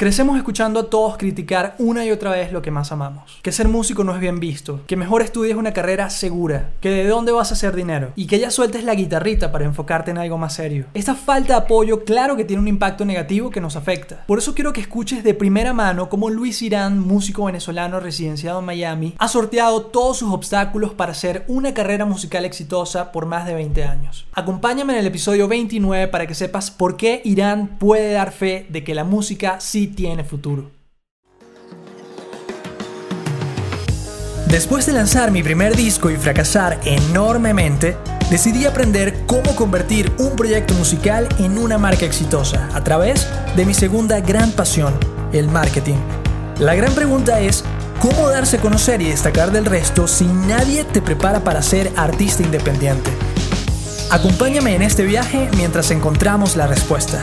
Crecemos escuchando a todos criticar una y otra vez lo que más amamos. Que ser músico no es bien visto, que mejor estudies una carrera segura, que de dónde vas a hacer dinero y que ya sueltes la guitarrita para enfocarte en algo más serio. Esta falta de apoyo claro que tiene un impacto negativo que nos afecta. Por eso quiero que escuches de primera mano cómo Luis Irán, músico venezolano residenciado en Miami, ha sorteado todos sus obstáculos para hacer una carrera musical exitosa por más de 20 años. Acompáñame en el episodio 29 para que sepas por qué Irán puede dar fe de que la música sí tiene futuro. Después de lanzar mi primer disco y fracasar enormemente, decidí aprender cómo convertir un proyecto musical en una marca exitosa a través de mi segunda gran pasión, el marketing. La gran pregunta es, ¿cómo darse a conocer y destacar del resto si nadie te prepara para ser artista independiente? Acompáñame en este viaje mientras encontramos la respuesta.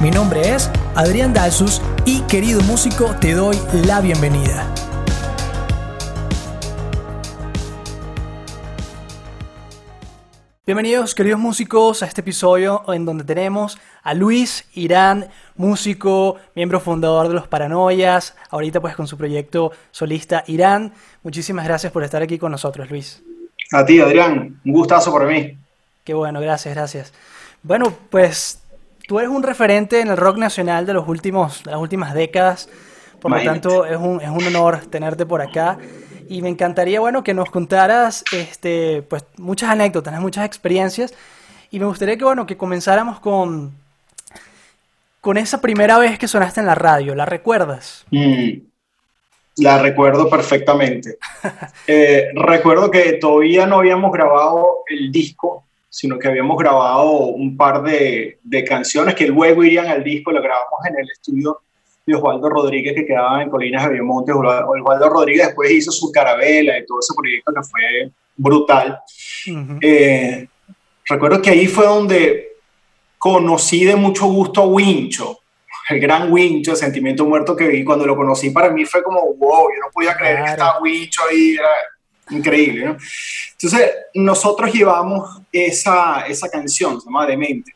Mi nombre es Adrián Dalsus y querido músico te doy la bienvenida. Bienvenidos queridos músicos a este episodio en donde tenemos a Luis Irán, músico, miembro fundador de Los Paranoias, ahorita pues con su proyecto solista Irán. Muchísimas gracias por estar aquí con nosotros, Luis. A ti, Adrián, un gustazo por mí. Qué bueno, gracias, gracias. Bueno, pues tú eres un referente en el rock nacional de, los últimos, de las últimas décadas, por lo tanto es un, es un honor tenerte por acá. Y me encantaría, bueno, que nos contaras este, pues, muchas anécdotas, muchas experiencias. Y me gustaría que, bueno, que comenzáramos con, con esa primera vez que sonaste en la radio. ¿La recuerdas? Mm, la recuerdo perfectamente. Eh, recuerdo que todavía no habíamos grabado el disco sino que habíamos grabado un par de, de, canciones que luego irían al disco, lo grabamos en el estudio de Osvaldo Rodríguez que quedaba en Colinas de Biomonte. Osvaldo Rodríguez después hizo su carabela y todo ese proyecto que fue brutal. Eh, recuerdo que ahí fue donde conocí de mucho gusto a Wincho, el gran Wincho, Sentimiento Muerto que vi. Cuando lo conocí para mí fue como, wow, yo no podía creer que estaba Wincho ahí, era increíble, ¿no? Entonces, nosotros llevamos esa, esa canción, se llama Demente,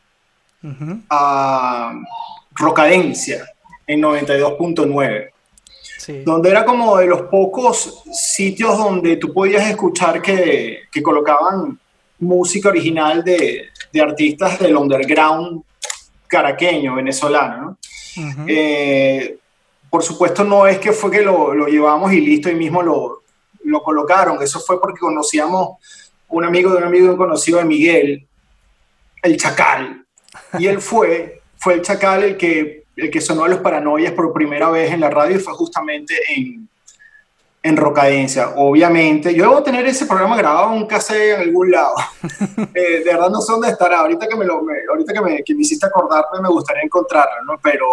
a Rocadencia, en 92.9. Donde era como de los pocos sitios donde tú podías escuchar que, que colocaban música original de, de, artistas del underground caraqueño, venezolano. Eh, por supuesto, no es que fue que lo, lo llevamos y listo, y mismo lo, lo colocaron. Eso fue porque conocíamos un amigo de un amigo un conocido de Miguel, el Chacal. Y él fue, fue el Chacal el que, el que sonó a los paranoias por primera vez en la radio y fue justamente en, en Rocadencia. Obviamente, yo debo tener ese programa grabado en un cassette en algún lado. Eh, de verdad no sé dónde estará. Ahorita que me, lo, ahorita que me, que me hiciste acordarme, me gustaría encontrarlo, ¿no? Pero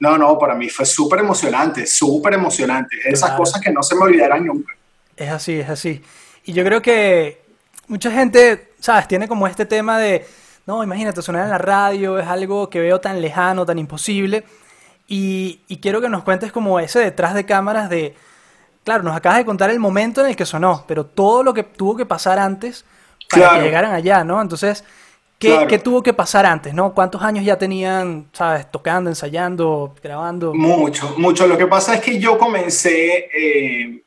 no, no, para mí fue súper emocionante, súper emocionante. Esas cosas que no se me olvidarán nunca. Es así, es así. Y yo creo que mucha gente, ¿sabes? Tiene como este tema de, no, imagínate, sonar en la radio es algo que veo tan lejano, tan imposible. Y, quiero que nos cuentes como ese detrás de cámaras de, claro, nos acabas de contar el momento en el que sonó, pero todo lo que tuvo que pasar antes para que llegaran allá, ¿no? Entonces, ¿Qué, tuvo que pasar antes, no? ¿Cuántos años ya tenían, sabes, tocando, ensayando, grabando? Mucho, mucho. Lo que pasa es que yo comencé eh,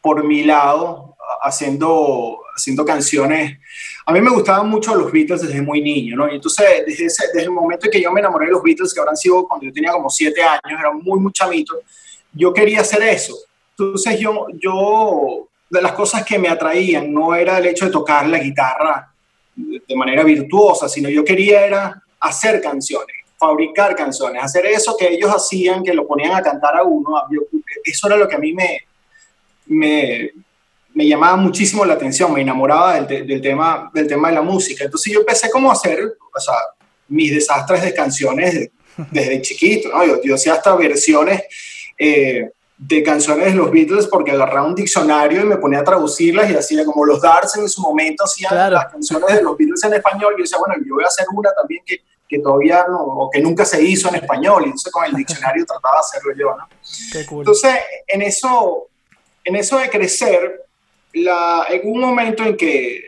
por mi lado haciendo, haciendo canciones. A mí me gustaban mucho los Beatles desde muy niño, ¿no? Y entonces, desde, desde el momento en que yo me enamoré de los Beatles, que habrán sido cuando yo tenía como siete años, era muy, muy chamito, yo quería hacer eso. Entonces, yo, yo, de las cosas que me atraían, no era el hecho de tocar la guitarra de manera virtuosa, sino yo quería era hacer canciones, fabricar canciones, hacer eso que ellos hacían, que lo ponían a cantar a uno. Eso era lo que a mí me, me, llamaba muchísimo la atención, me enamoraba del, tema, del tema de la música. Entonces yo empecé como a hacer mis desastres de canciones desde chiquito, ¿no? yo, yo hacía hasta versiones eh, de canciones de los Beatles porque agarraba un diccionario y me ponía a traducirlas y hacía como los Darts en su momento hacían las canciones de los Beatles en español. Y yo decía, bueno, yo voy a hacer una también que, que todavía no, o que nunca se hizo en español y entonces con el diccionario trataba de hacerlo yo, ¿no? Entonces, en eso, en eso de crecer, la, en un momento en que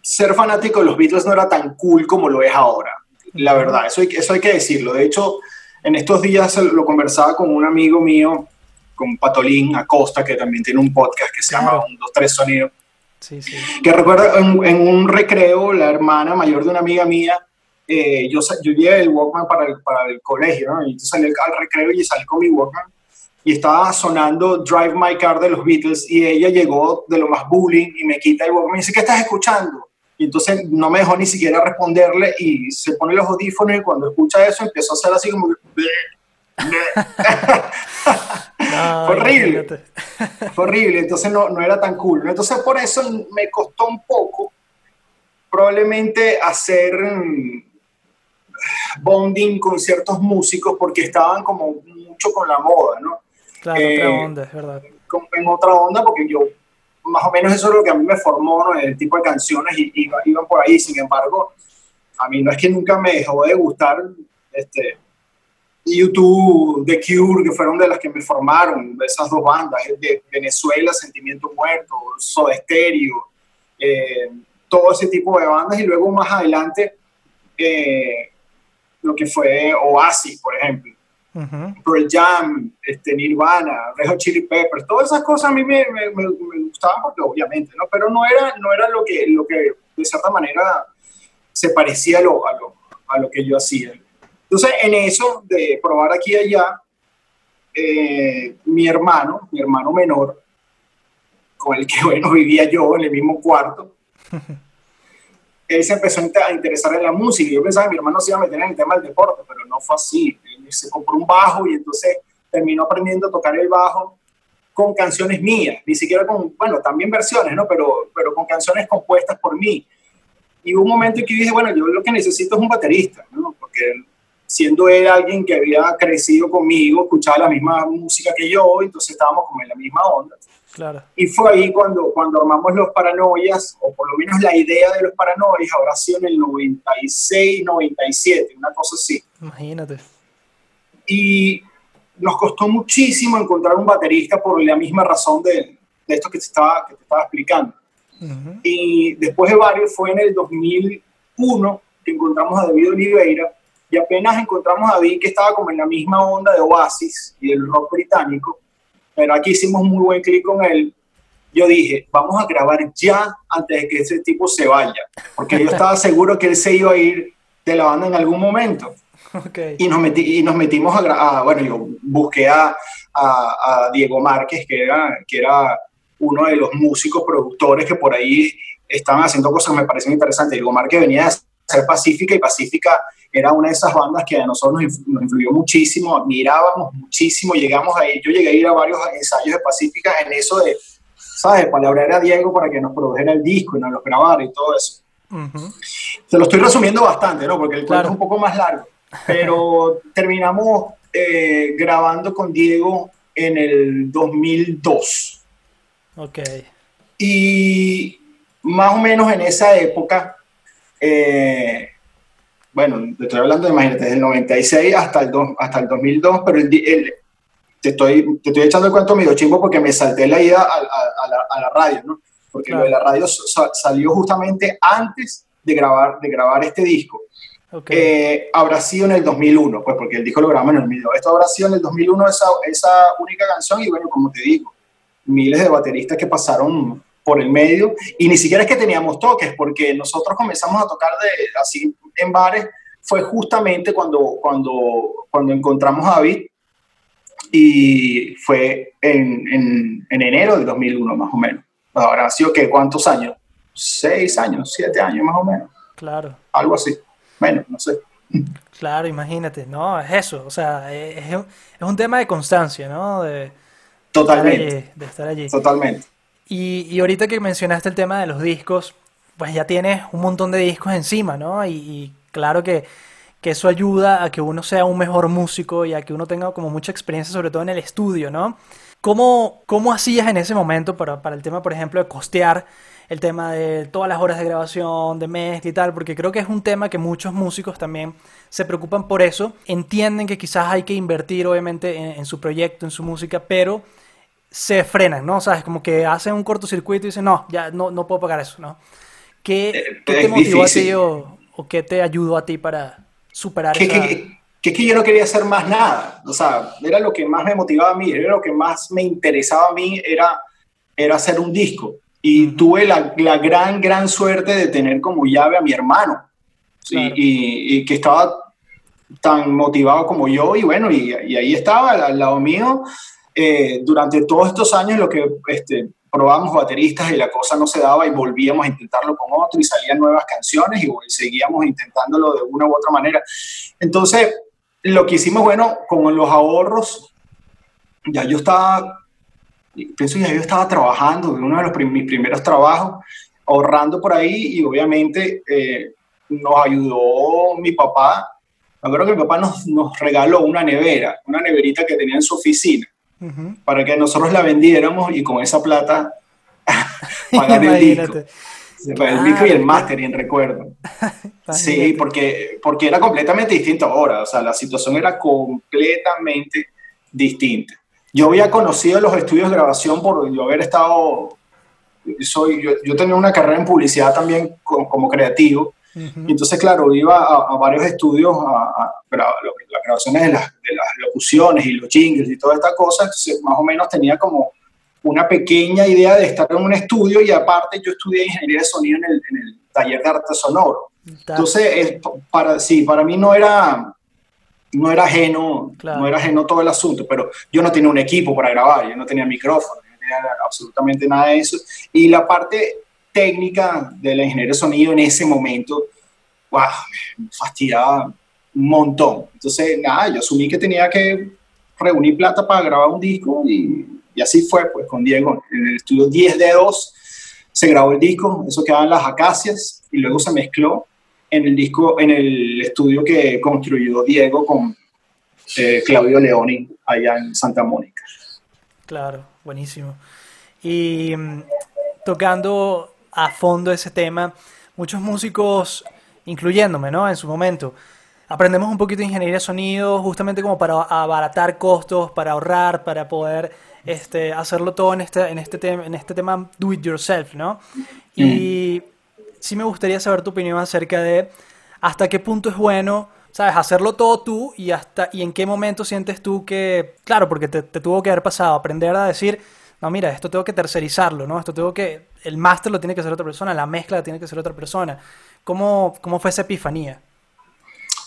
ser fanático de los Beatles no era tan cool como lo es ahora, la verdad, eso hay, eso hay que decirlo. De hecho, En estos días lo conversaba con un amigo mío, con Patolín Acosta, que también tiene un podcast que se llama Un, dos, tres sonidos. Sí, sí. Que recuerdo en, un recreo, la hermana mayor de una amiga mía, eh, yo, yo llevé el Walkman para el, para el colegio, ¿no? Y entonces salí al recreo y salí con mi Walkman y estaba sonando Drive My Car de los Beatles y ella llegó de lo más bullying y me quita el Walkman y dice, ¿qué estás escuchando? Y entonces no me dejó ni siquiera responderle y se pone los audífonos y cuando escucha eso empezó a hacer así como Fue horrible. Fue horrible, entonces no, no era tan cool. Entonces por eso me costó un poco probablemente hacer mm, bonding con ciertos músicos porque estaban como mucho con la moda, ¿no? Claro, en otra eh, onda, es verdad. En otra onda porque yo más o menos eso es lo que a mí me formó, ¿no? El tipo de canciones y, iban por ahí. Sin embargo, a mí no es que nunca me dejó de gustar este, YouTube, The Cure, que fueron de las que me formaron, de esas dos bandas, de Venezuela, Sentimiento Muerto, Soda Stereo, eh, todo ese tipo de bandas. Y luego más adelante, eh, lo que fue Oasis, por ejemplo. Pearl Jam, este, Nirvana, Red Hot Chili Peppers, todas esas cosas a mí me, me, gustaban porque obviamente, ¿no? Pero no era, no era lo, que, lo que de cierta manera se parecía a lo, a lo, a lo que yo hacía. Entonces, en eso de probar aquí y allá, eh, mi hermano, mi hermano menor, con el que bueno, vivía yo en el mismo cuarto, él se empezó a interesar en la música. Yo pensaba que mi hermano se iba a meter en el tema del deporte, pero no fue así. Él se compró un bajo y entonces terminó aprendiendo a tocar el bajo con canciones mías, ni siquiera con, bueno, también versiones, ¿no? Pero, pero con canciones compuestas por mí. Y hubo un momento en que dije, bueno, yo lo que necesito es un baterista, ¿no? Porque siendo él alguien que había crecido conmigo, escuchaba la misma música que yo, entonces estábamos como en la misma onda. Y fue ahí cuando, cuando armamos los paranoias, o por lo menos la idea de los paranoias, ahora sí en el 96, 97, una cosa así. Imagínate. Y nos costó muchísimo encontrar un baterista por la misma razón de, de esto que te estaba, que te estaba explicando. Y después de varios, fue en el 2001 que encontramos a David Oliveira, y apenas encontramos a David que estaba como en la misma onda de Oasis y del rock británico, pero aquí hicimos muy buen clic con él. Yo dije, vamos a grabar ya antes de que ese tipo se vaya, porque yo estaba seguro que él se iba a ir de la banda en algún momento. Y, nos metí, y nos metimos a, grabar, bueno, yo busqué a, a, Diego Márquez, que era, que era uno de los músicos productores que por ahí estaban haciendo cosas que me parecen interesantes. Diego Márquez venía a ser Pacífica y Pacífica era una de esas bandas que a nosotros nos, influyó muchísimo, admirábamos muchísimo, llegamos a yo llegué a ir a varios ensayos de Pacífica en eso de, ¿sabes? Palabrar a Diego para que nos produjera el disco y nos lo grabara y todo eso. Se lo estoy resumiendo bastante, ¿no? Porque el cuento es un poco más largo, pero terminamos eh, grabando con Diego en el 2002. Ok. Y más o menos en esa época, eh, bueno, te estoy hablando, imagínate, desde el 96 hasta el, hasta el 2002, pero el, te, estoy, te estoy echando el cuento medio chimbo porque me salté la ida a, a, la, radio, ¿no? Porque lo de la radio salió justamente antes de grabar, de grabar este disco. Okay. Eh, habrá sido en el 2001, pues porque el disco lo grabamos en el 2002. Esto habrá sido en el 2001 esa, esa única canción y bueno, como te digo, miles de bateristas que pasaron por el medio y ni siquiera es que teníamos toques porque nosotros comenzamos a tocar de, así en bares fue justamente cuando, cuando, cuando encontramos a David y fue en, en, en enero del 2001 más o menos. Ahora ha sido que cuántos años? Seis años, siete años más o menos. Claro. Algo así. Bueno, no sé. Claro, imagínate, no, es eso, o sea, es, es un tema de constancia, ¿no? De, Totalmente. Estar allí. De estar allí. Totalmente. Y, y, ahorita que mencionaste el tema de los discos, pues ya tienes un montón de discos encima, ¿no? Y, claro que, que, eso ayuda a que uno sea un mejor músico y a que uno tenga como mucha experiencia, sobre todo en el estudio, ¿no? ¿Cómo, cómo hacías en ese momento para, para el tema, por ejemplo, de costear el tema de todas las horas de grabación, de mezcla y tal? Porque creo que es un tema que muchos músicos también se preocupan por eso. Entienden que quizás hay que invertir, obviamente, en, en su proyecto, en su música, pero se frenan, ¿no? O sea, es como que hacen un cortocircuito y dicen, no, ya no, no puedo pagar eso, ¿no? ¿Qué, eh, te motivó a ti o, qué te ayudó a ti para superar ¿Qué, que es que yo no quería hacer más nada. O sea, era lo que más me motivaba a mí, era lo que más me interesaba a mí, era, era hacer un disco. Y tuve la, la, gran, gran suerte de tener como llave a mi hermano, y, y, que estaba tan motivado como yo, y bueno, y, y ahí estaba al, lado mío. Eh, durante todos estos años lo que este, probábamos bateristas y la cosa no se daba y volvíamos a intentarlo con otro y salían nuevas canciones y seguíamos intentándolo de una u otra manera. Entonces, lo que hicimos, bueno, con los ahorros, ya yo estaba, pienso que ya yo estaba trabajando, uno de los mis primeros trabajos, ahorrando por ahí y obviamente eh, nos ayudó mi papá. Me acuerdo que mi papá nos, nos, regaló una nevera, una neverita que tenía en su oficina, para que nosotros la vendiéramos y con esa plata pagar el disco. el disco y el mastering, recuerdo. sí, porque, porque era completamente distinto ahora, o sea, la situación era completamente distinta. Yo había conocido los estudios de grabación por yo haber estado, soy, yo, yo tenía una carrera en publicidad también como, como creativo, entonces, claro, iba a, varios estudios a, a, las grabaciones de las, de las, locuciones y los jingles y toda esta cosa, entonces más o menos tenía como una pequeña idea de estar en un estudio y aparte yo estudié ingeniería de sonido en el, en el taller de arte sonoro. Entonces, para, sí, para mí no era, no era ajeno, no era ajeno todo el asunto, pero yo no tenía un equipo para grabar, yo no tenía micrófono, no tenía absolutamente nada de eso. Y la parte técnica de la ingeniería de sonido en ese momento, wow, me fastidiaba un montón. Entonces, nada, yo asumí que tenía que reunir plata para grabar un disco y, y así fue, pues con Diego, en el estudio 10 d 2 se grabó el disco, eso quedaba en las acacias y luego se mezcló en el disco, en el estudio que construyó Diego con eh, Claudio Leoni allá en Santa Mónica. Claro, buenísimo. Y mm, tocando a fondo ese tema. Muchos músicos, incluyéndome, ¿no? En su momento, aprendemos un poquito de ingeniería de sonido justamente como para abaratar costos, para ahorrar, para poder este, hacerlo todo en este, en este, tema, en este tema do it yourself, ¿no? Y sí me gustaría saber tu opinión acerca de hasta qué punto es bueno, ¿sabes? Hacerlo todo tú y, hasta, y en qué momento sientes tú que, claro, porque te, te tuvo que haber pasado, aprender a decir, no, mira, esto tengo que tercerizarlo, ¿no? Esto tengo que el máster lo tiene que hacer otra persona, la mezcla la tiene que hacer otra persona. ¿Cómo, cómo fue esa epifanía?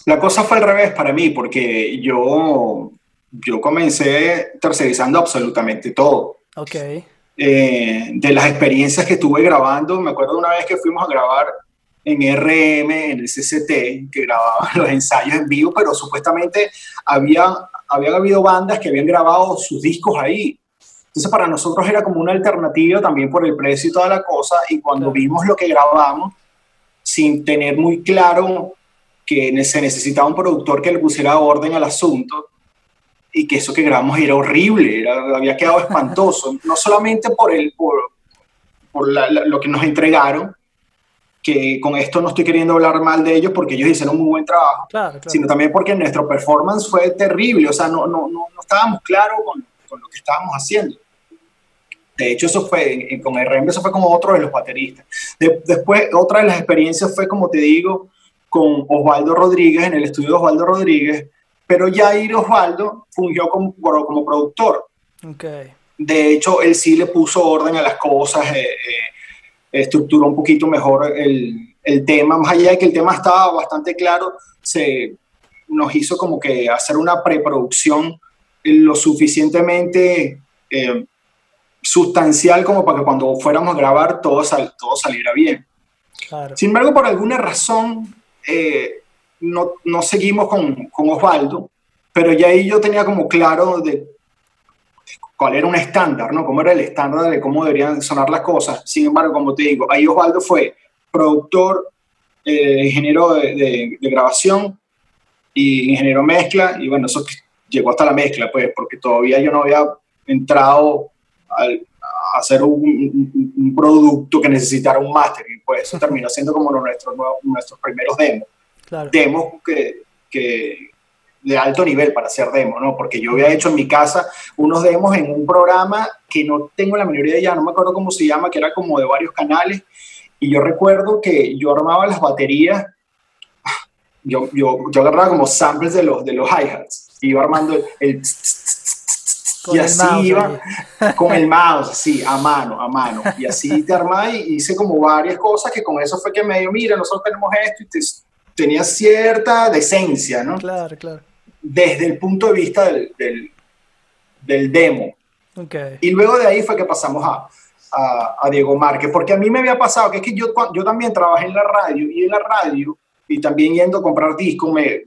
La cosa fue al revés para mí, porque yo, yo comencé tercerizando absolutamente todo. Ok. Eh, de las experiencias que tuve grabando, me acuerdo una vez que fuimos a grabar en RM, en el CCT, que grababan los ensayos en vivo, pero supuestamente había, habían habido bandas que habían grabado sus discos ahí. Entonces para nosotros era como una alternativa también por el precio y toda la cosa, y cuando vimos lo que grabamos, sin tener muy claro que se necesitaba un productor que le pusiera orden al asunto, y que eso que grabamos era horrible, había quedado espantoso, no solamente por, el, por, por lo que nos entregaron, que con esto no estoy queriendo hablar mal de ellos porque ellos hicieron un muy buen trabajo, sino también porque nuestro performance fue terrible, o sea, no, no, no, estábamos claros con, con, lo que estábamos haciendo. De hecho, eso fue, con RM, eso fue como otro de los bateristas. después, otra de las experiencias fue, como te digo, con Osvaldo Rodríguez, en el estudio de Osvaldo Rodríguez, pero Jair Osvaldo fungió como, como productor. Okay. De hecho, él sí le puso orden a las cosas, eh, eh, estructuró un poquito mejor el, el, tema, más allá de que el tema estaba bastante claro, se nos hizo como que hacer una preproducción lo suficientemente eh, sustancial como para que cuando fuéramos a grabar todo, todo saliera bien. Sin embargo, por alguna razón, eh, no, no, seguimos con, con, Osvaldo, pero ya ahí yo tenía como claro de cuál era un estándar, ¿no? Cómo era el estándar de cómo deberían sonar las cosas. Sin embargo, como te digo, ahí Osvaldo fue productor, eh, ingeniero de, de, grabación y ingeniero mezcla, y bueno, eso llegó hasta la mezcla, pues, porque todavía yo no había entrado a hacer un, producto que necesitara un mastering, pues eso terminó siendo como nuestros, nuestros primeros demos. Demos que, que, de alto nivel para hacer demos, ¿no? Porque yo había hecho en mi casa unos demos en un programa que no tengo la mayoría de ya, no me acuerdo cómo se llama, que era como de varios canales, y yo recuerdo que yo armaba las baterías. Yo, yo, yo agarraba como samples de los, de los hi-hats, iba armando el... y así iba con el mouse, sí, a mano, a mano. Y así te armaba y hice como varias cosas que con eso fue que me dio, mira, nosotros tenemos esto y tenía cierta decencia, ¿no? Claro, claro. Desde el punto de vista del, del, del demo. Okay. Y luego de ahí fue que pasamos a, a, a, Diego Márquez, porque a mí me había pasado que es que yo, yo también trabajé en la radio y en la radio y también yendo a comprar discos me,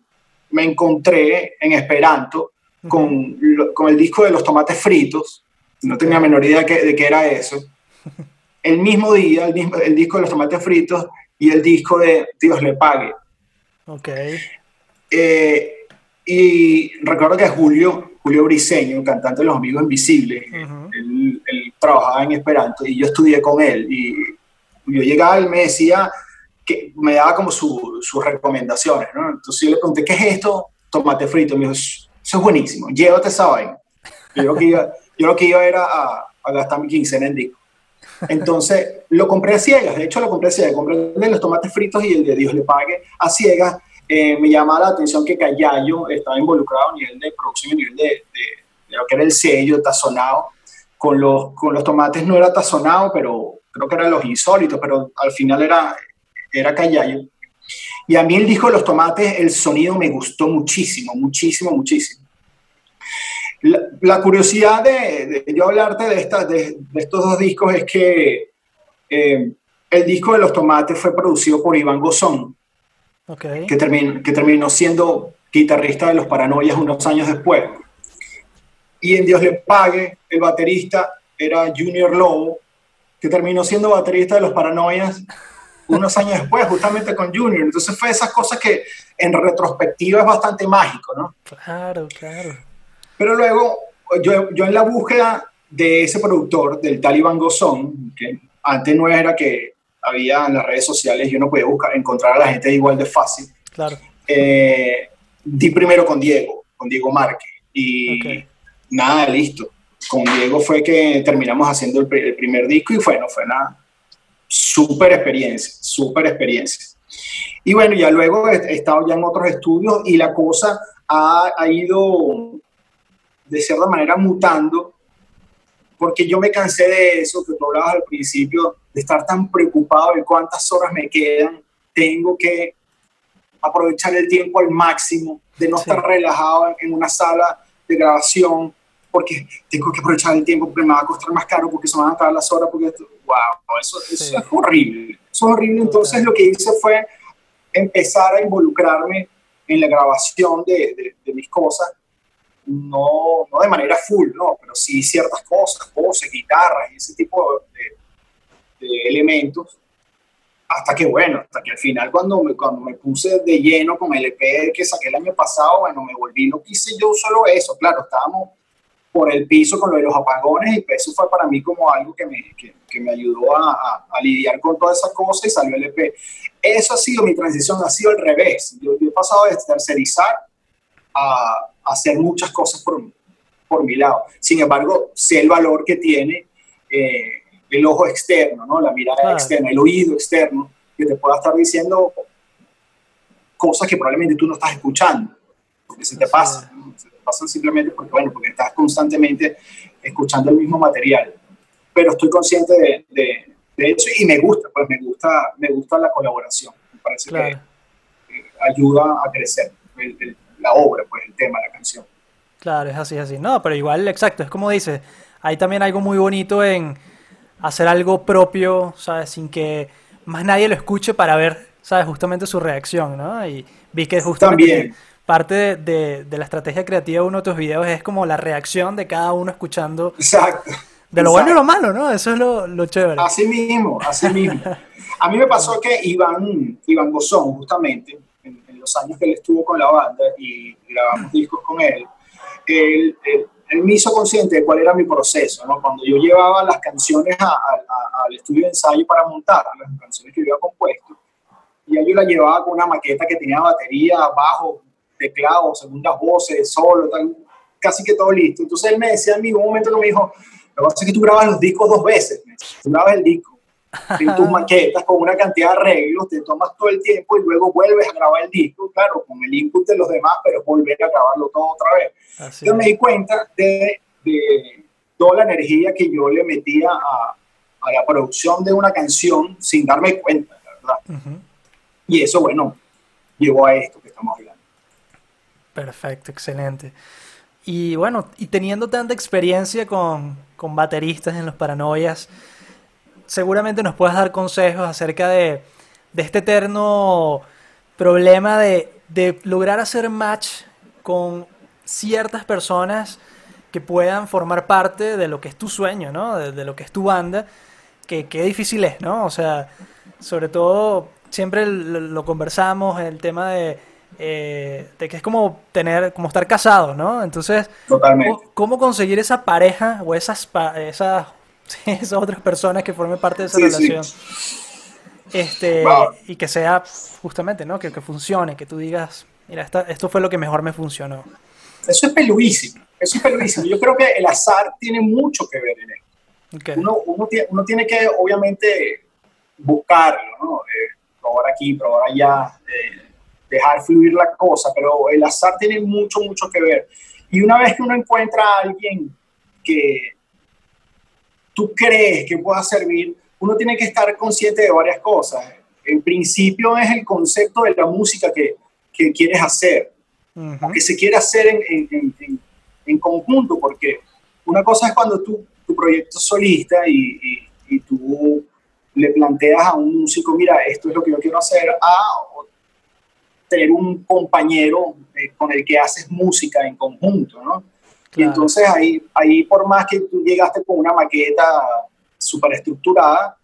me encontré en Esperanto con, con, el disco de los tomates fritos, no tenía la menor idea de qué era eso. El mismo día, el, mismo, el disco de los tomates fritos y el disco de Dios le pague. Ok. Eh, y recuerdo que Julio, Julio Briseño, cantante de Los Amigos Invisibles, él, él, trabajaba en Esperanto y yo estudié con él. Y yo llegaba y me decía, que me daba como sus recomendaciones, ¿no? Entonces yo le pregunté, ¿qué es esto? Tomate frito. Me dijo, eso es buenísimo, llévate esa vaina. Yo lo que iba, yo lo que iba era a, a gastar mi quincena en disco. Entonces lo compré a ciegas, de hecho lo compré a ciegas, compré el los tomates fritos y el de Dios le pague a ciegas. Eh, me llamaba la atención que Callayo estaba involucrado a nivel de producción, a nivel de, de, lo que era el sello tazonado. Con los, con los tomates no era tazonado, pero creo que eran los insólitos, pero al final era, era Callayo. Y a mí el disco de los tomates, el sonido me gustó muchísimo, muchísimo, muchísimo. La, curiosidad de, yo hablarte de, esta, de, estos dos discos es que eh, el disco de los tomates fue producido por Iván Gozón, que, terminó, que terminó siendo guitarrista de los Paranoias unos años después. Y en Dios le pague, el baterista era Junior Lobo, que terminó siendo baterista de los Paranoias unos años después, justamente con Junior. Entonces fue esas cosas que en retrospectiva es bastante mágico, ¿no? Claro, claro. Pero luego, yo, yo en la búsqueda de ese productor, del Taliban Gozón, que antes no era que había en las redes sociales, yo no podía buscar, encontrar a la gente igual de fácil. Claro. Eh, di primero con Diego, con Diego Márquez. Y nada, listo. Con Diego fue que terminamos haciendo el, el primer disco y bueno, fue nada súper experiencia, súper experiencia. Y bueno, ya luego he estado ya en otros estudios y la cosa ha, ha, ido de cierta manera mutando, porque yo me cansé de eso que tú hablabas al principio, de estar tan preocupado de cuántas horas me quedan, tengo que aprovechar el tiempo al máximo, de no estar relajado en una sala de grabación, porque tengo que aprovechar el tiempo porque me va a costar más caro, porque se van a acabar las horas, porque wow, eso, eso es horrible. Eso es horrible. Entonces lo que hice fue empezar a involucrarme en la grabación de, de, mis cosas, no, no, de manera full, no, pero sí ciertas cosas, voces, guitarras y ese tipo de, elementos, hasta que bueno, hasta que al final cuando me, cuando me puse de lleno con el EP que saqué el año pasado, bueno, me volví, no quise yo solo eso, claro, estábamos por el piso con lo de los apagones y eso fue para mí como algo que me, que, que me ayudó a, a, lidiar con todas esas cosas y salió el EP. Eso ha sido mi transición, ha sido al revés. Yo, he pasado de tercerizar a, hacer muchas cosas por, por mi lado. Sin embargo, sé el valor que tiene eh, el ojo externo, ¿no? la mirada externa, el oído externo, que te pueda estar diciendo cosas que probablemente tú no estás escuchando, porque se te pasa pasan simplemente porque, bueno, porque estás constantemente escuchando el mismo material. Pero estoy consciente de, de, eso y me gusta, pues me gusta, me gusta la colaboración. Me parece que, ayuda a crecer la obra, pues el tema, la canción. Claro, es así, es así. No, pero igual, exacto, es como dices, hay también algo muy bonito en hacer algo propio, ¿sabes? Sin que más nadie lo escuche para ver, ¿sabes? Justamente su reacción, ¿no? Y vi que justamente... También parte de, de, la estrategia creativa de uno de tus videos es como la reacción de cada uno escuchando. Exacto. De lo bueno y lo malo, ¿no? Eso es lo, lo chévere. Así mismo, así mismo. A mí me pasó que Iván, Iván Gozón, justamente, en, los años que él estuvo con la banda y grabamos discos con él, él, él, me hizo consciente de cuál era mi proceso, ¿no? Cuando yo llevaba las canciones al estudio de ensayo para montar las canciones que yo había compuesto, y yo las llevaba con una maqueta que tenía batería, bajo, teclado, segundas voces, solo, casi que todo listo. Entonces él me decía a mí, un momento que me dijo, lo que pasa es que tú grabas los discos dos veces, tú grabas el disco tus maquetas con una cantidad de arreglos, te tomas todo el tiempo y luego vuelves a grabar el disco, claro, con el input de los demás, pero volver a grabarlo todo otra vez. Entonces me di cuenta de, de, toda la energía que yo le metía a, a, la producción de una canción sin darme cuenta, la verdad. Y eso, bueno, llevó a esto que estamos hablando. Perfecto, excelente. Y bueno, y teniendo tanta experiencia con, con bateristas en los paranoias, seguramente nos puedes dar consejos acerca de, de este eterno problema de, de, lograr hacer match con ciertas personas que puedan formar parte de lo que es tu sueño, ¿no? De, de lo que es tu banda, que, que, difícil es, ¿no? O sea, sobre todo, siempre lo, lo conversamos, el tema de, eh, de que es como tener, como estar casados, ¿no? Entonces, Totalmente. ¿cómo conseguir esa pareja o esas, esas esas otras personas que formen parte de esa sí, relación. Sí. Este, wow. Y que sea justamente, ¿no? Que, que, funcione, que tú digas, mira, esta, esto fue lo que mejor me funcionó. Eso es peluísimo, eso es peluísimo. Yo creo que el azar tiene mucho que ver en esto. Okay. Uno, uno, tiene, uno, tiene, que, obviamente, buscarlo, ¿no? Eh, probar aquí, probar allá, eh, dejar fluir la cosa, pero el azar tiene mucho, mucho que ver. Y una vez que uno encuentra a alguien que, tú crees que pueda servir, uno tiene que estar consciente de varias cosas. En principio es el concepto de la música que, que quieres hacer, uh -huh. que se quiere hacer en, en, en, en, conjunto, porque una cosa es cuando tú, tu proyecto es solista y, y, y, tú le planteas a un músico, mira, esto es lo que yo quiero hacer, a tener un compañero eh, con el que haces música en conjunto, ¿no? Claro. Y entonces ahí, ahí, por más que tú llegaste con una maqueta súper estructurada,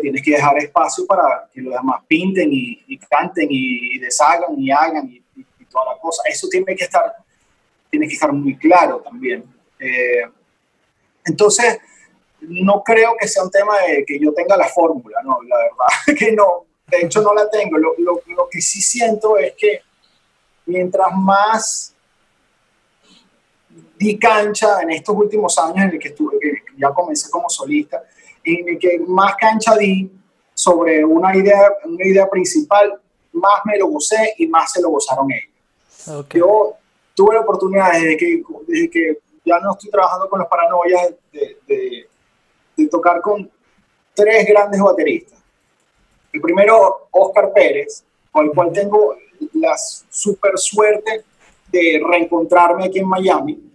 tienes que dejar espacio para que los demás pinten y, y canten y, y, deshagan y hagan y, y, toda la cosa. Eso tiene que estar, tiene que estar muy claro también. Eh, entonces, no creo que sea un tema de que yo tenga la fórmula, no, la verdad que no. De hecho, no la tengo. Lo, lo, lo que sí siento es que mientras más di cancha en estos últimos años en el que estuve, que ya comencé como solista, en el que más cancha di sobre una idea, una idea principal, más me lo gocé y más se lo gozaron ellos. Okay. Yo tuve la oportunidad desde que, desde que ya no estoy trabajando con los paranoias de, de, de tocar con tres grandes bateristas. El primero, Oscar Pérez, con el cual tengo la super suerte de reencontrarme aquí en Miami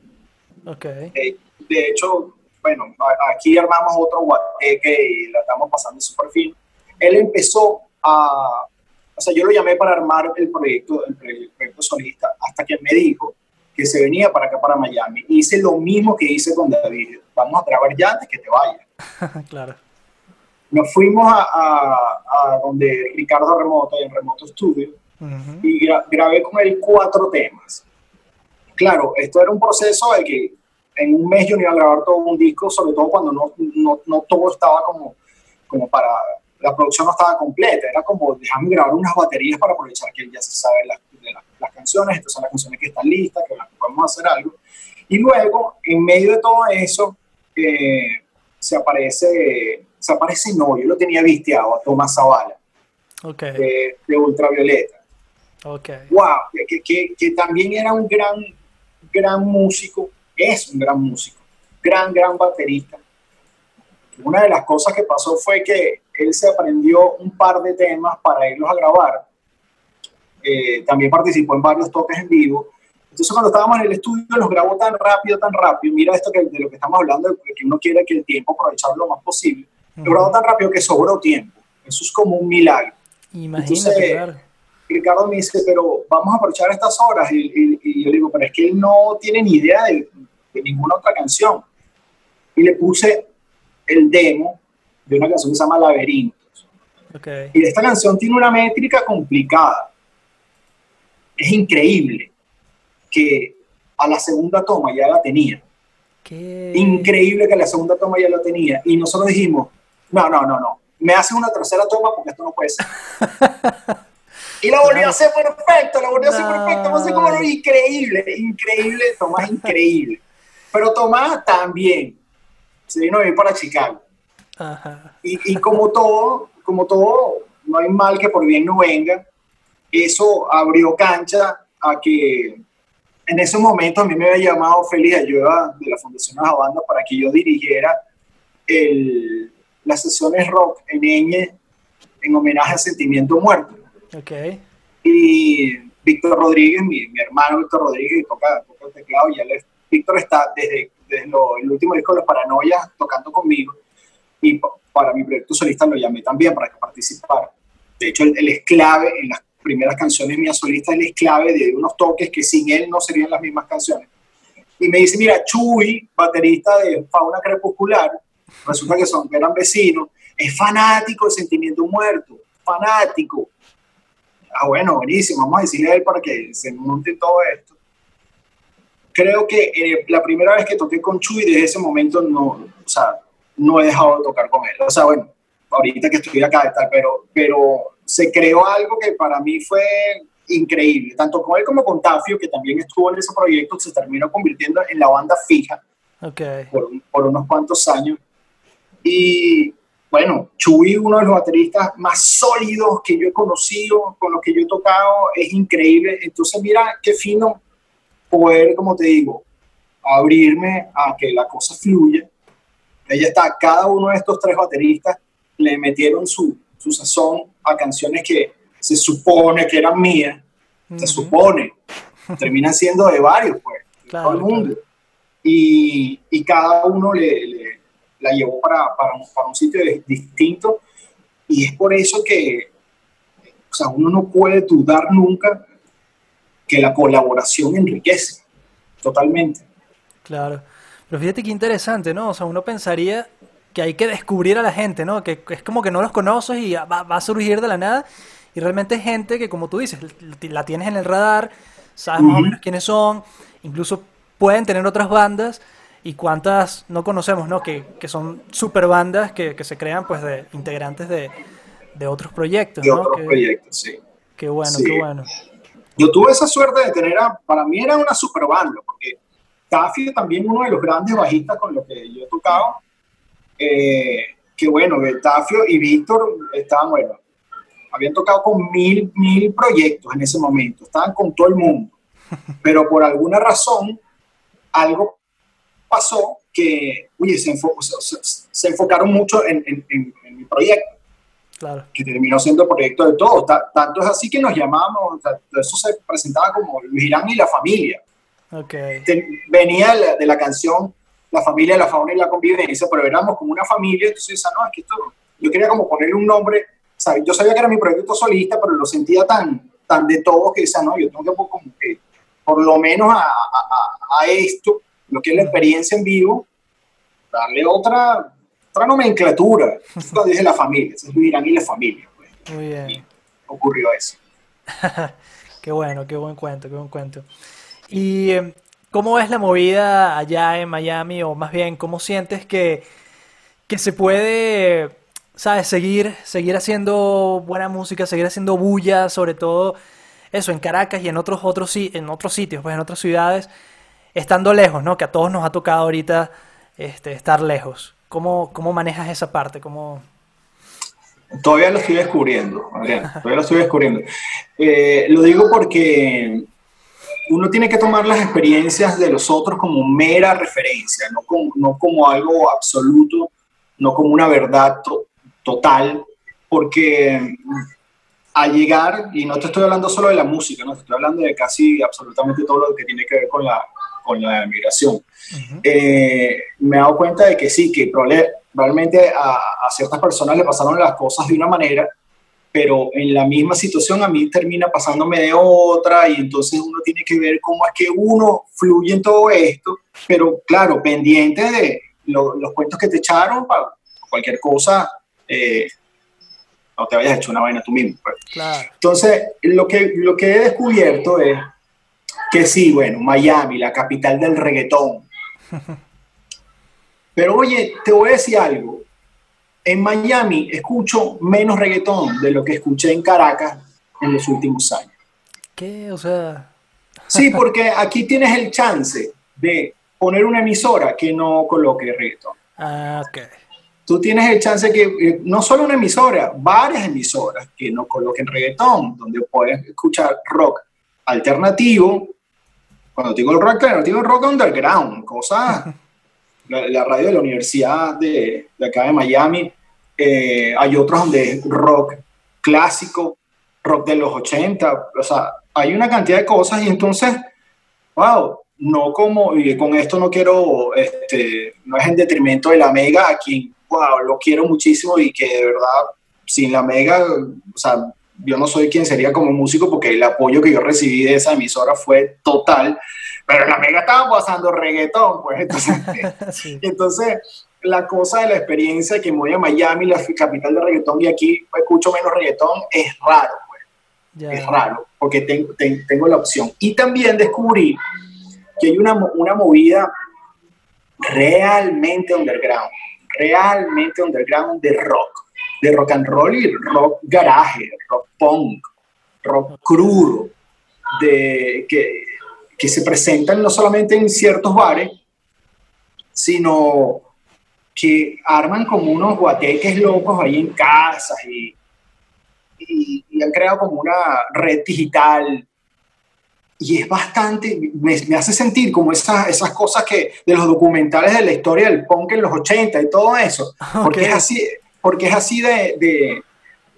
Okay. Eh, de hecho, bueno, aquí armamos otro guateque y la estamos pasando súper fin. Él empezó a, o sea, yo lo llamé para armar el proyecto, el proyecto solista, hasta que me dijo que se venía para acá, para Miami. Hice lo mismo que hice con David. Vamos a grabar ya antes que te vayas. claro. Nos fuimos a, a, a, donde Ricardo Remoto, en Remoto Studio, uh -huh. y gra grabé con él cuatro temas claro, esto era un proceso de que en un mes yo no iba a grabar todo un disco, sobre todo cuando no, no, no todo estaba como, como para, la producción no estaba completa, era como déjame grabar unas baterías para aprovechar que ya se sabe las, las, las canciones, estas son las canciones que están listas, que podemos hacer algo. Y luego, en medio de todo eso, eh, se aparece, se aparece no, yo lo tenía visteado a Tomás Zavala, okay. de, de Ultravioleta. Okay. Wow, que, que, que, también era un gran gran músico, es un gran músico, gran, gran baterista. Una de las cosas que pasó fue que él se aprendió un par de temas para irlos a grabar. Eh, también participó en varios toques en vivo. Entonces cuando estábamos en el estudio los grabó tan rápido, tan rápido. Mira esto que, de lo que estamos hablando, de que uno quiere que el tiempo aprovecharlo lo más posible. Uh -huh. Lo grabó tan rápido que sobró tiempo. Eso es como un milagro. Imagínate, Entonces, Ricardo me dice, pero vamos a aprovechar estas horas. Y, y, y, yo digo, pero es que él no tiene ni idea de, de, ninguna otra canción. Y le puse el demo de una canción que se llama Laberintos. Okay. Y esta canción tiene una métrica complicada. Es increíble que a la segunda toma ya la tenía. ¿Qué? Increíble que a la segunda toma ya la tenía. Y nosotros dijimos, no, no, no, no. Me hace una tercera toma porque esto no puede ser. Y la volvió a hacer perfecto, la volvió a hacer perfecto. No sé cómo lo increíble, increíble, Tomás, increíble. Pero Tomás también se vino a ir para Chicago. Y, y, como todo, como todo, no hay mal que por bien no venga. Eso abrió cancha a que en ese momento a mí me había llamado Félix Ayuda de la Fundación Banda para que yo dirigiera el, las sesiones rock en Eñe en homenaje a Sentimiento Muerto. Okay. Y Víctor Rodríguez, mi, hermano Víctor Rodríguez, toca, toca el teclado, y Víctor está desde, desde el último disco de Los Paranoias tocando conmigo, y para mi proyecto solista lo llamé también para que participara. De hecho, él, él es clave en las primeras canciones mías solistas, él es clave de unos toques que sin él no serían las mismas canciones. Y me dice, mira, Chuy, baterista de Fauna Crepuscular, resulta que son, eran vecinos, es fanático de Sentimiento Muerto, fanático. Ah, bueno, buenísimo, vamos a decirle a él para que se monte todo esto. Creo que eh, la primera vez que toqué con Chuy, desde ese momento no, o sea, no he dejado de tocar con él. O sea, bueno, ahorita que estoy acá y tal, pero, pero se creó algo que para mí fue increíble, tanto con él como con Tafio, que también estuvo en ese proyecto, se terminó convirtiendo en la banda fija okay. por, por, unos cuantos años. Y bueno, Chuy, uno de los bateristas más sólidos que yo he conocido, con los que yo he tocado, es increíble. Entonces, mira qué fino poder, como te digo, abrirme a que la cosa fluya. Ella está, cada uno de estos tres bateristas le metieron su, su sazón a canciones que se supone que eran mías, se supone, terminan siendo de varios, pues, de todo el mundo. Y, y, cada uno le, le la llevó para, para, un, para, un, sitio distinto. Y es por eso que o sea, uno no puede dudar nunca que la colaboración enriquece totalmente. Claro. Pero fíjate qué interesante, ¿no? O sea, uno pensaría que hay que descubrir a la gente, ¿no? Que es como que no los conoces y va, va, a surgir de la nada. Y realmente es gente que, como tú dices, la tienes en el radar, sabes más o menos quiénes son, incluso pueden tener otras bandas y cuántas no conocemos, ¿no? Que, que son super bandas que, que, se crean pues de integrantes de, de otros proyectos, de ¿no? otros que, proyectos, sí. Qué bueno, sí. qué bueno. Yo tuve esa suerte de tener, a, para mí era una super banda, porque Taffy también uno de los grandes bajistas con los que yo he tocado, eh, que bueno, Tafio y Víctor estaban, bueno, habían tocado con mil, mil proyectos en ese momento, estaban con todo el mundo, pero por alguna razón algo pasó que, oye, se, enfo se, se enfocaron mucho en, en, en, en, mi proyecto, claro. que terminó siendo proyecto de todos, tanto es así que nos llamábamos, eso se presentaba como Luis Irán y la familia. Okay. Venía de la, de la canción la familia, la fauna y la convivencia, pero éramos como una familia, entonces, no, es que esto, yo quería como ponerle un nombre, ¿sabes? Yo sabía que era mi proyecto solista, pero lo sentía tan, tan de todo que, esa, no, yo tengo que como que, por lo menos a, a, a esto, lo que es la experiencia en vivo, darle otra, otra nomenclatura. Entonces dije la familia, es Irán y la familia. Pues. Muy bien. Y ocurrió eso. qué bueno, qué buen cuento, qué buen cuento. Y ¿Cómo es la movida allá en Miami? O más bien, ¿cómo sientes que, que se puede, sabes, seguir, seguir haciendo buena música, seguir haciendo bulla, sobre todo eso, en Caracas y en otros, otros, en otros sitios, pues en otras ciudades, estando lejos, ¿no? Que a todos nos ha tocado ahorita este, estar lejos. ¿Cómo, ¿Cómo manejas esa parte? ¿Cómo... Todavía lo estoy descubriendo, Adrián, todavía lo estoy descubriendo. Eh, lo digo porque uno tiene que tomar las experiencias de los otros como mera referencia, no como, algo absoluto, no como una verdad to total, porque al llegar, y no te estoy hablando solo de la música, no te estoy hablando de casi absolutamente todo lo que tiene que ver con la, con la migración, uh -huh. eh, me he dado cuenta de que sí, que probablemente a, a ciertas personas le pasaron las cosas de una manera, pero en la misma situación a mí termina pasándome de otra y entonces uno tiene que ver cómo es que uno fluye en todo esto, pero claro, pendiente de lo, los cuentos que te echaron para cualquier cosa, eh, no te vayas a echar una vaina tú mismo. Pues. Claro. Entonces, lo que, lo que he descubierto es que sí, bueno, Miami, la capital del reggaetón. Pero oye, te voy a decir algo, en Miami escucho menos reggaetón de lo que escuché en Caracas en los últimos años. ¿Qué? O sea... sí, porque aquí tienes el chance de poner una emisora que no coloque reggaetón. Ah, ok. tú tienes el chance que eh, no solo una emisora, varias emisoras que no coloquen reggaetón, donde puedes escuchar rock alternativo. Cuando digo el rock alternativo, rock underground, cosas. La, radio de la Universidad de, de acá de Miami, eh, hay otros donde es rock clásico, rock de los 80, o sea, hay una cantidad de cosas y entonces, wow, no como, y con esto no quiero, este, no es en detrimento de la Mega, a quien, wow, lo quiero muchísimo y que de verdad, sin la Mega, o sea, yo no soy quien sería como músico porque el apoyo que yo recibí de esa emisora fue total, pero la Mega estaba pasando reggaetón, pues entonces, entonces la cosa de la experiencia que me voy a Miami, la capital de reggaetón, y aquí escucho menos reggaetón, es raro, pues. Es raro, porque tengo, tengo la opción. Y también descubrí que hay una, una movida realmente underground, realmente underground de rock, de rock and roll y rock garaje, rock punk, rock crudo, de, que, que se presentan no solamente en ciertos bares, sino que arman como unos guateques locos ahí en casas y, y, han creado como una red digital. Y es bastante, me, hace sentir como esas, esas cosas que de los documentales de la historia del punk en los 80 y todo eso, porque es así, porque es así de, de,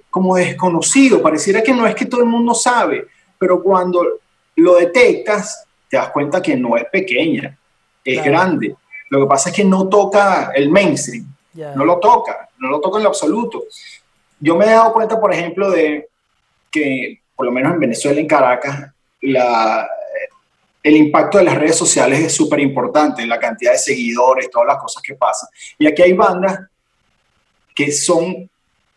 como desconocido, pareciera que no es que todo el mundo sabe, pero cuando lo detectas, te das cuenta que no es pequeña, es grande. Lo que pasa es que no toca el mainstream, no lo toca, no lo toca en lo absoluto. Yo me he dado cuenta, por ejemplo, de que, por lo menos en Venezuela, en Caracas, la, el impacto de las redes sociales es súper importante, la cantidad de seguidores, todas las cosas que pasan. Y aquí hay bandas que son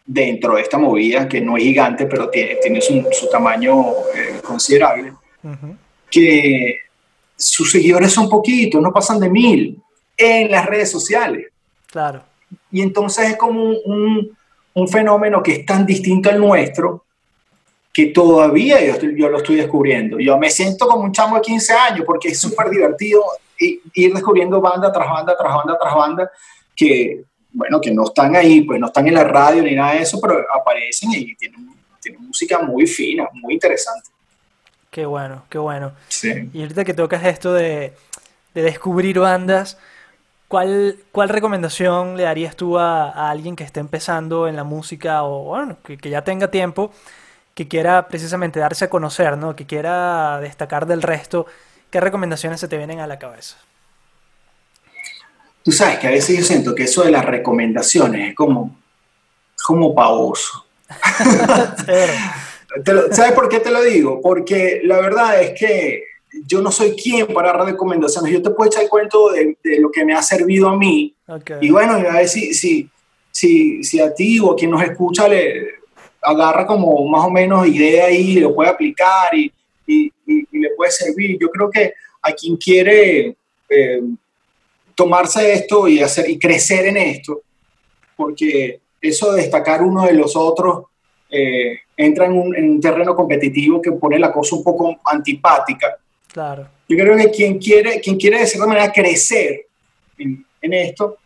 dentro de esta movida, que no es gigante, pero tiene, tiene su, su tamaño eh, considerable, que sus seguidores son poquitos, no pasan de mil en las redes sociales. Claro. Y entonces es como un, un fenómeno que es tan distinto al nuestro, que todavía yo, yo, lo estoy descubriendo. Yo me siento como un chamo de 15 años porque es súper divertido ir descubriendo banda tras banda, tras banda, tras banda, que, bueno, que no están ahí, pues no están en la radio ni nada de eso, pero aparecen y tienen, tienen música muy fina, muy interesante. Qué bueno, qué bueno. Sí. Y ahorita que tocas esto de, de descubrir bandas, ¿cuál, ¿cuál recomendación le darías tú a, a, alguien que esté empezando en la música o, bueno, que, que ya tenga tiempo? que quiera precisamente darse a conocer, ¿no? que quiera destacar del resto, ¿qué recomendaciones se te vienen a la cabeza? Tú sabes que a veces yo siento que eso de las recomendaciones es como, como pavoso. ¿Sabes por qué te lo digo? Porque la verdad es que yo no soy quien para dar recomendaciones. Yo te puedo echar el cuento de, lo que me ha servido a mí. Y bueno, a ver si, si, si, si a ti o a quien nos escucha le, agarra como más o menos idea ahí, lo puede aplicar y, y, le puede servir. Yo creo que a quien quiere eh, tomarse esto y, hacer, y crecer en esto, porque eso de destacar uno de los otros eh, entra en un, terreno competitivo que pone la cosa un poco antipática. Claro. Yo creo que quien quiere, quien quiere de cierta manera crecer en, en esto,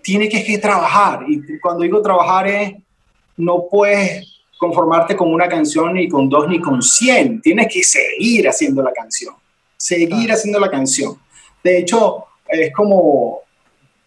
tiene que, que trabajar. Y cuando digo trabajar es no puedes conformarte con una canción ni con dos ni con cien. Tienes que seguir haciendo la canción. Seguir haciendo la canción. De hecho, es como,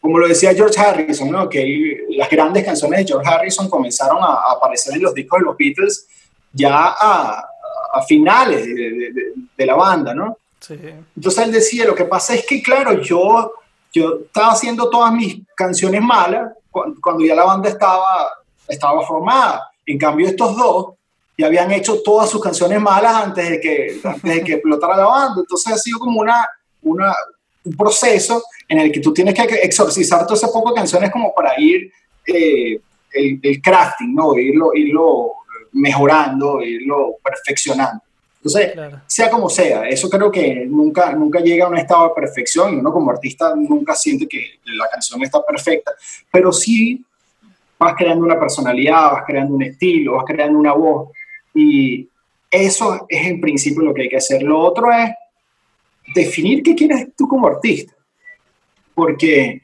como lo decía George Harrison, ¿no? que las grandes canciones de George Harrison comenzaron a, aparecer en los discos de los Beatles ya a, a finales de, de, la banda, ¿no? Sí. Entonces él decía, lo que pasa es que, claro, yo, yo estaba haciendo todas mis canciones malas cuando, cuando ya la banda estaba estaba formada. En cambio, estos dos ya habían hecho todas sus canciones malas antes de que, antes que explotara la banda. Entonces ha sido como una, una, un proceso en el que tú tienes que exorcizar todas esas pocas canciones como para ir eh, el, crafting, ¿no? Irlo, irlo mejorando, irlo perfeccionando. Entonces, sea como sea, eso creo que nunca, nunca llega a un estado de perfección y uno como artista nunca siente que la canción está perfecta, pero sí vas creando una personalidad, vas creando un estilo, vas creando una voz. Y eso es en principio lo que hay que hacer. Lo otro es definir qué quieres tú como artista. Porque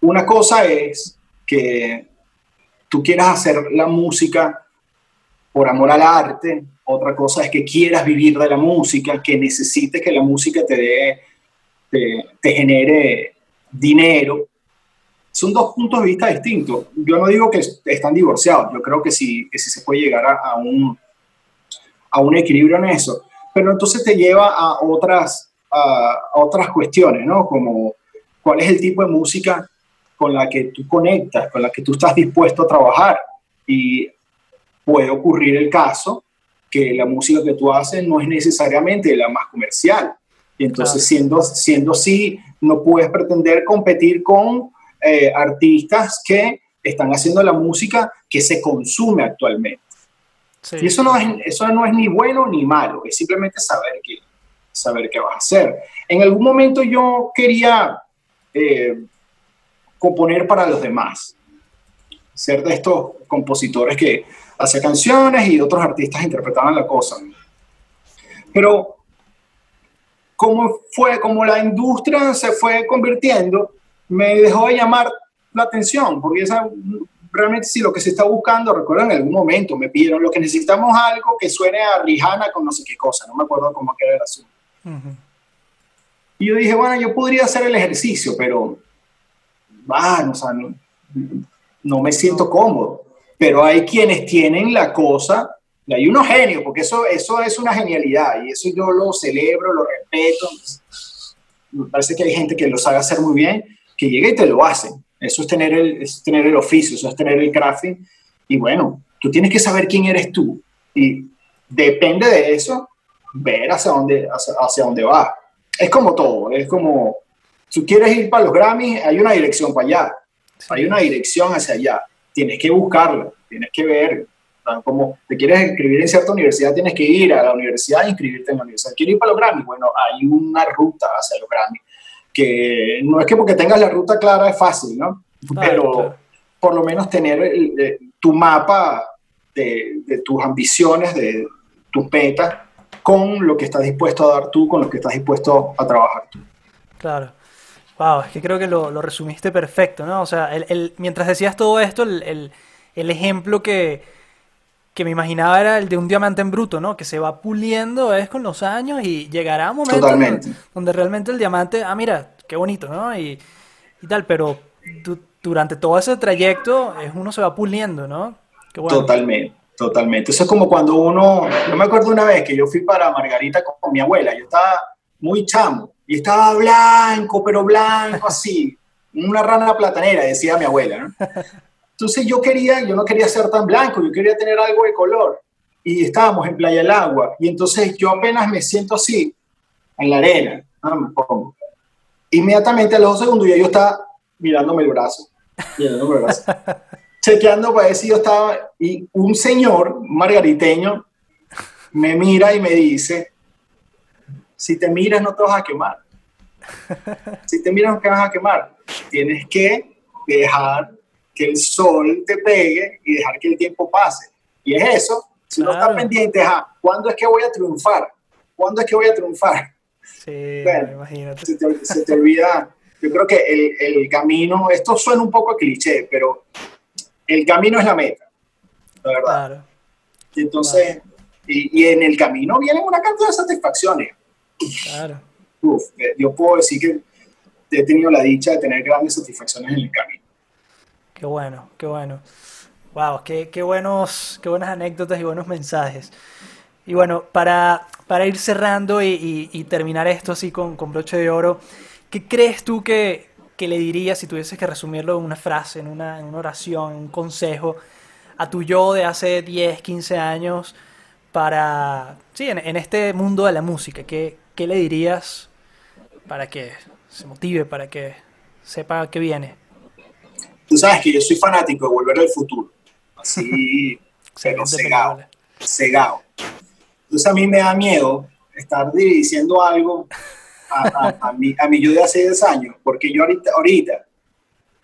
una cosa es que tú quieras hacer la música por amor al arte, otra cosa es que quieras vivir de la música, que necesites que la música te dé, te, genere dinero. Son dos puntos de vista distintos. Yo no digo que están divorciados, yo creo que sí, que se puede llegar a, un, a un equilibrio en eso, pero entonces te lleva a otras, a otras cuestiones, ¿no? Como cuál es el tipo de música con la que tú conectas, con la que tú estás dispuesto a trabajar. Y puede ocurrir el caso que la música que tú haces no es necesariamente la más comercial. Y entonces, siendo, siendo así, no puedes pretender competir con eh, artistas que están haciendo la música que se consume actualmente. Y eso no, es, eso no es ni bueno ni malo, es simplemente saber qué, saber qué vas a hacer. En algún momento yo quería eh, componer para los demás, ser de estos compositores que hacía canciones y otros artistas interpretaban la cosa. Pero como fue, como la industria se fue convirtiendo, me dejó de llamar la atención, porque esa, realmente si lo que se está buscando, recuerdo en algún momento me pidieron lo que necesitamos algo que suene a Rihanna con no sé qué cosa, no me acuerdo cómo era el asunto. Y yo dije, bueno, yo podría hacer el ejercicio, pero, bueno, o sea, no me siento cómodo pero hay quienes tienen la cosa, y hay unos genios, porque eso, eso es una genialidad y eso yo lo celebro, lo respeto. Me parece que hay gente que lo sabe hacer muy bien, que llega y te lo hace. Eso es tener el, es tener el oficio, eso es tener el crafting. Y bueno, tú tienes que saber quién eres tú. Y depende de eso, ver hacia dónde, hacia, hacia dónde va. Es como todo, es como, si quieres ir para los Grammys, hay una dirección para allá, hay una dirección hacia allá tienes que buscarla, tienes que ver. Como te quieres inscribir en cierta universidad, tienes que ir a la universidad e inscribirte en la universidad. ¿Quieres ir para los Grammy? Bueno, hay una ruta hacia los Grammy, que no es que porque tengas la ruta clara es fácil, ¿no? Pero por lo menos tener eh, tu mapa de, de, tus ambiciones, de tus metas, con lo que estás dispuesto a dar tú, con lo que estás dispuesto a trabajar tú. Claro. Wow, es que creo que lo, resumiste perfecto, ¿no? O sea, el, mientras decías todo esto, el, ejemplo que, me imaginaba era el de un diamante en bruto, ¿no? Que se va puliendo es con los años y llegará un momento donde, realmente el diamante, ah, mira, qué bonito, ¿no? Y, tal, pero durante todo ese trayecto es, uno se va puliendo, ¿no? Totalmente, totalmente. Eso es como cuando uno, yo me acuerdo una vez que yo fui para Margarita con mi abuela, yo estaba muy chamo y estaba blanco, pero blanco así, una rana platanera, decía mi abuela. ¿no? Entonces yo quería, yo no quería ser tan blanco, yo quería tener algo de color. Y estábamos en Playa del Agua. Y entonces yo apenas me siento así, en la arena, me pongo. Inmediatamente a los dos segundos ya yo estaba mirándome el brazo, mirándome el brazo, chequeando para ver si yo estaba. Y un señor margariteño me mira y me dice, si te miras no te vas a quemar. Si te miras no te vas a quemar. Tienes que dejar que el sol te pegue y dejar que el tiempo pase. Y es eso. Si no estás pendiente, a ¿cuándo es que voy a triunfar? ¿Cuándo es que voy a triunfar? Sí, imagínate. Se te, olvida. Yo creo que el, el, camino, esto suena un poco cliché, pero el camino es la meta, la verdad. Claro. Y entonces, y, y, en el camino vienen una cantidad de satisfacciones. Claro. Eh, yo puedo decir que he tenido la dicha de tener grandes satisfacciones en el camino. Qué bueno, qué bueno. Wow, qué, qué, buenos, qué buenas anécdotas y buenos mensajes. Y bueno, para, para ir cerrando y, y, terminar esto así con, con, broche de oro, ¿qué crees tú que, que, le dirías si tuvieses que resumirlo en una frase, en una, en una oración, en un consejo a tu yo de hace 10, 15 años para, sí, en, en este mundo de la música? ¿Qué, ¿qué le dirías para que se motive, para que sepa que viene? Tú sabes que yo soy fanático de Volver al Futuro, así, pero cegado, cegado. Entonces a mí me da miedo estar diciendo algo a, a, mi, a yo de hace 10 años, porque yo ahorita, ahorita,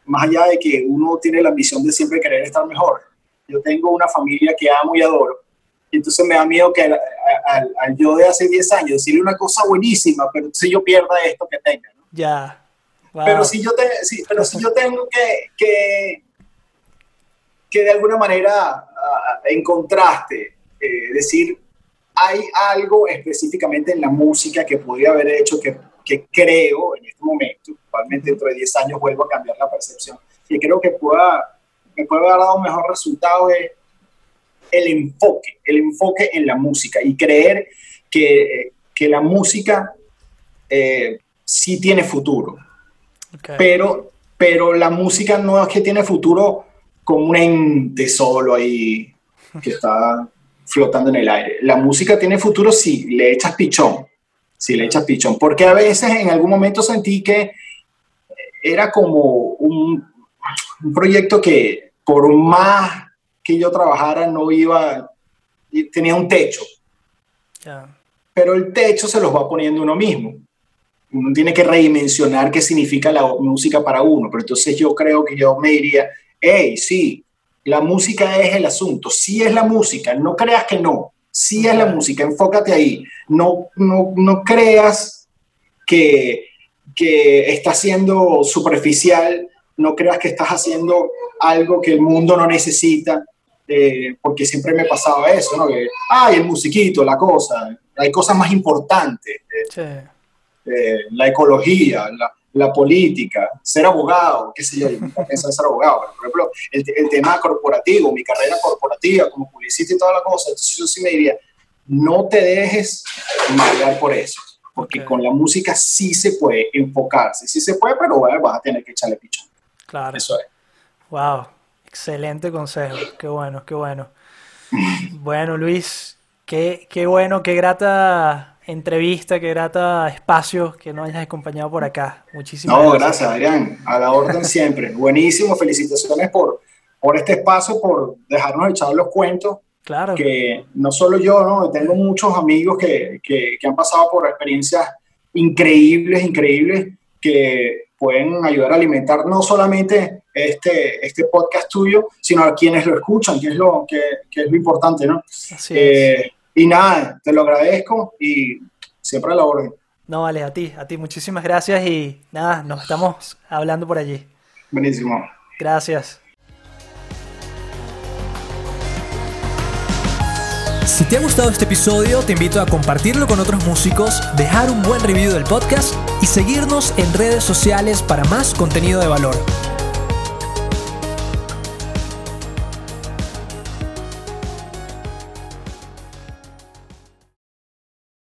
más allá de que uno tiene la ambición de siempre querer estar mejor, yo tengo una familia que amo y adoro, y entonces me da miedo que al, yo de hace 10 años decirle una cosa buenísima, pero si yo pierda esto que tenga. ¿no? Ya. Pero, si yo pero si yo tengo que, que, que de alguna manera encontraste, eh, decir, hay algo específicamente en la música que podría haber hecho que, que creo en este momento, probablemente dentro de 10 años vuelvo a cambiar la percepción, y creo que pueda, me puede haber dado un mejor resultado es el enfoque, el enfoque en la música y creer que, que la música eh, sí tiene futuro. Pero, pero la música no es que tiene futuro como un ente solo ahí que está flotando en el aire. La música tiene futuro si le echas pichón, si le echas pichón, porque a veces en algún momento sentí que era como un, un proyecto que por más que yo trabajara no iba, tenía un techo. Pero el techo se los va poniendo uno mismo. Uno tiene que redimensionar qué significa la música para uno. Pero entonces yo creo que yo me diría, hey, sí, la música es el asunto, sí es la música, no creas que no, sí es la música, enfócate ahí, no, no, no creas que, que está siendo superficial, no creas que estás haciendo algo que el mundo no necesita, eh, porque siempre me pasaba eso, ¿no? Que, ay, el musiquito, la cosa, hay cosas más importantes, eh, eh, la ecología, la, la política, ser abogado, qué sé yo, pienso en ser abogado, por ejemplo, el, el, tema corporativo, mi carrera corporativa como publicista y toda la cosa, entonces yo sí me diría, no te dejes marear por eso, porque con la música sí se puede enfocarse, sí se puede, pero bueno, vas a tener que echarle pichón. Claro. Eso es. Wow, excelente consejo, qué bueno, qué bueno. bueno, Luis, qué, qué bueno, qué grata entrevista, qué grata espacio que nos hayas acompañado por acá. Muchísimas no, gracias. Adrián. A la orden siempre. Buenísimo, felicitaciones por, por este espacio, por dejarnos echar los cuentos. Claro. Que no solo yo, ¿no? Tengo muchos amigos que, que, que han pasado por experiencias increíbles, increíbles, que pueden ayudar a alimentar no solamente este, este podcast tuyo, sino a quienes lo escuchan, que es lo, que, que es lo importante, ¿no? Así es. Y nada, te lo agradezco y siempre a la orden. No, vale, a ti, a ti, muchísimas gracias y nada, nos estamos hablando por allí. Buenísimo. Gracias. Si te ha gustado este episodio, te invito a compartirlo con otros músicos, dejar un buen review del podcast y seguirnos en redes sociales para más contenido de valor.